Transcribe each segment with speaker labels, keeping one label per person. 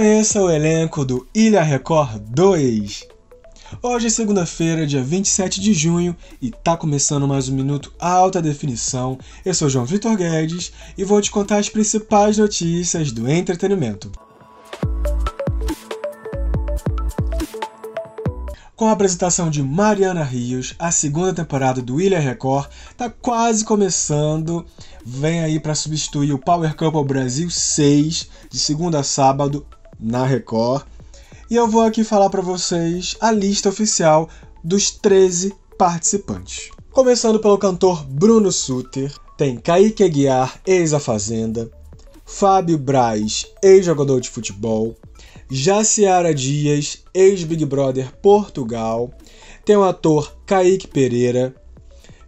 Speaker 1: Conheça o elenco do Ilha Record 2. Hoje é segunda-feira, dia 27 de junho, e tá começando mais um Minuto Alta Definição. Eu sou João Vitor Guedes e vou te contar as principais notícias do entretenimento. Com a apresentação de Mariana Rios, a segunda temporada do Ilha Record está quase começando. Vem aí para substituir o Power Couple Brasil 6, de segunda a sábado, na Record. E eu vou aqui falar para vocês a lista oficial dos 13 participantes. Começando pelo cantor Bruno Suter, tem Kaique Aguiar, ex-A Fazenda, Fábio Braz, ex-jogador de futebol, Jaciara Dias, ex-Big Brother Portugal. Tem o ator Kaique Pereira.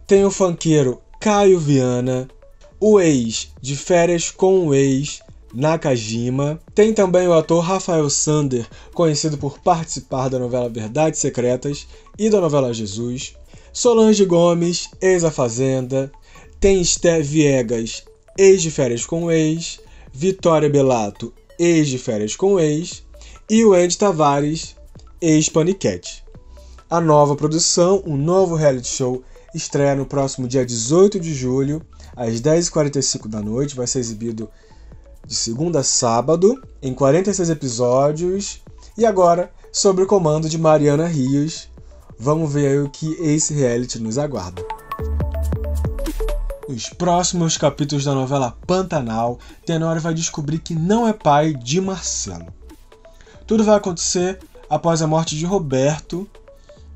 Speaker 1: Tem o funkeiro Caio Viana. O ex de férias com o ex, Nakajima. Tem também o ator Rafael Sander, conhecido por participar da novela Verdades Secretas e da novela Jesus. Solange Gomes, ex-A Fazenda. Tem Esté Viegas, ex de férias com o ex. Vitória Belato, ex de férias com o ex e o Andy Tavares, ex-Panicat. A nova produção, um novo reality show, estreia no próximo dia 18 de julho, às 10h45 da noite. Vai ser exibido de segunda a sábado, em 46 episódios. E agora, sobre o comando de Mariana Rios, vamos ver o que esse reality nos aguarda. Nos próximos capítulos da novela Pantanal, Tenório vai descobrir que não é pai de Marcelo. Tudo vai acontecer após a morte de Roberto.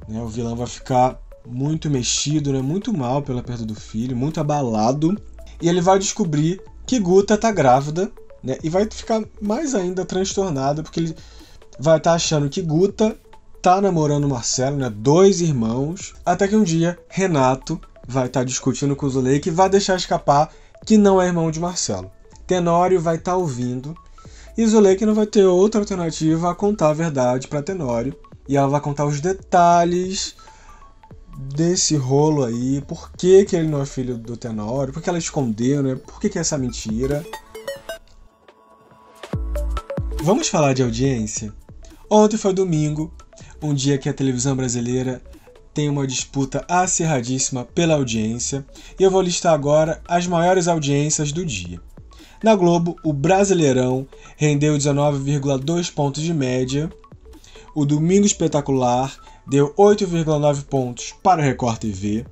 Speaker 1: Né? O vilão vai ficar muito mexido, né? muito mal pela perda do filho, muito abalado. E ele vai descobrir que Guta tá grávida né? e vai ficar mais ainda transtornado porque ele vai estar tá achando que Guta tá namorando Marcelo, né? dois irmãos. Até que um dia Renato vai estar tá discutindo com o Zuleika e vai deixar escapar que não é irmão de Marcelo. Tenório vai estar tá ouvindo e Zuleika não vai ter outra alternativa a contar a verdade para Tenório. E ela vai contar os detalhes desse rolo aí, por que, que ele não é filho do Tenório, por que ela escondeu, né? Por que, que é essa mentira? Vamos falar de audiência? Ontem foi domingo, um dia que a televisão brasileira tem uma disputa acirradíssima pela audiência, e eu vou listar agora as maiores audiências do dia. Na Globo, o Brasileirão rendeu 19,2 pontos de média. O Domingo Espetacular deu 8,9 pontos para o Record TV.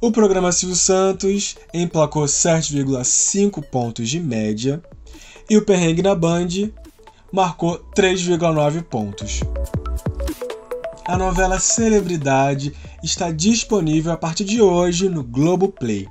Speaker 1: O programa Silvio Santos emplacou 7,5 pontos de média. E o Perrengue na Band marcou 3,9 pontos. A novela Celebridade está disponível a partir de hoje no Globoplay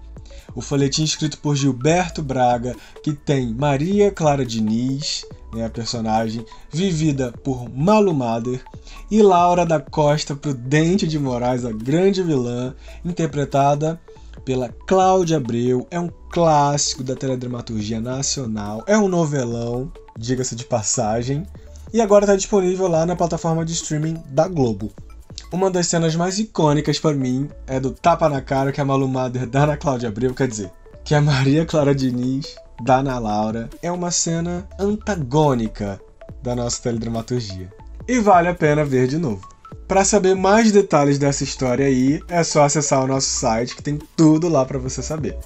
Speaker 1: o folhetim escrito por Gilberto Braga, que tem Maria Clara Diniz, né, a personagem, vivida por Malu Mader, e Laura da Costa Prudente de Moraes, a grande vilã, interpretada pela Cláudia Abreu. É um clássico da teledramaturgia nacional, é um novelão, diga-se de passagem, e agora está disponível lá na plataforma de streaming da Globo. Uma das cenas mais icônicas para mim é do tapa na cara que a Malu Mader dá na Cláudia Abreu, quer dizer, que a Maria Clara Diniz dá na Laura. É uma cena antagônica da nossa teledramaturgia. E vale a pena ver de novo. Para saber mais detalhes dessa história aí, é só acessar o nosso site que tem tudo lá para você saber.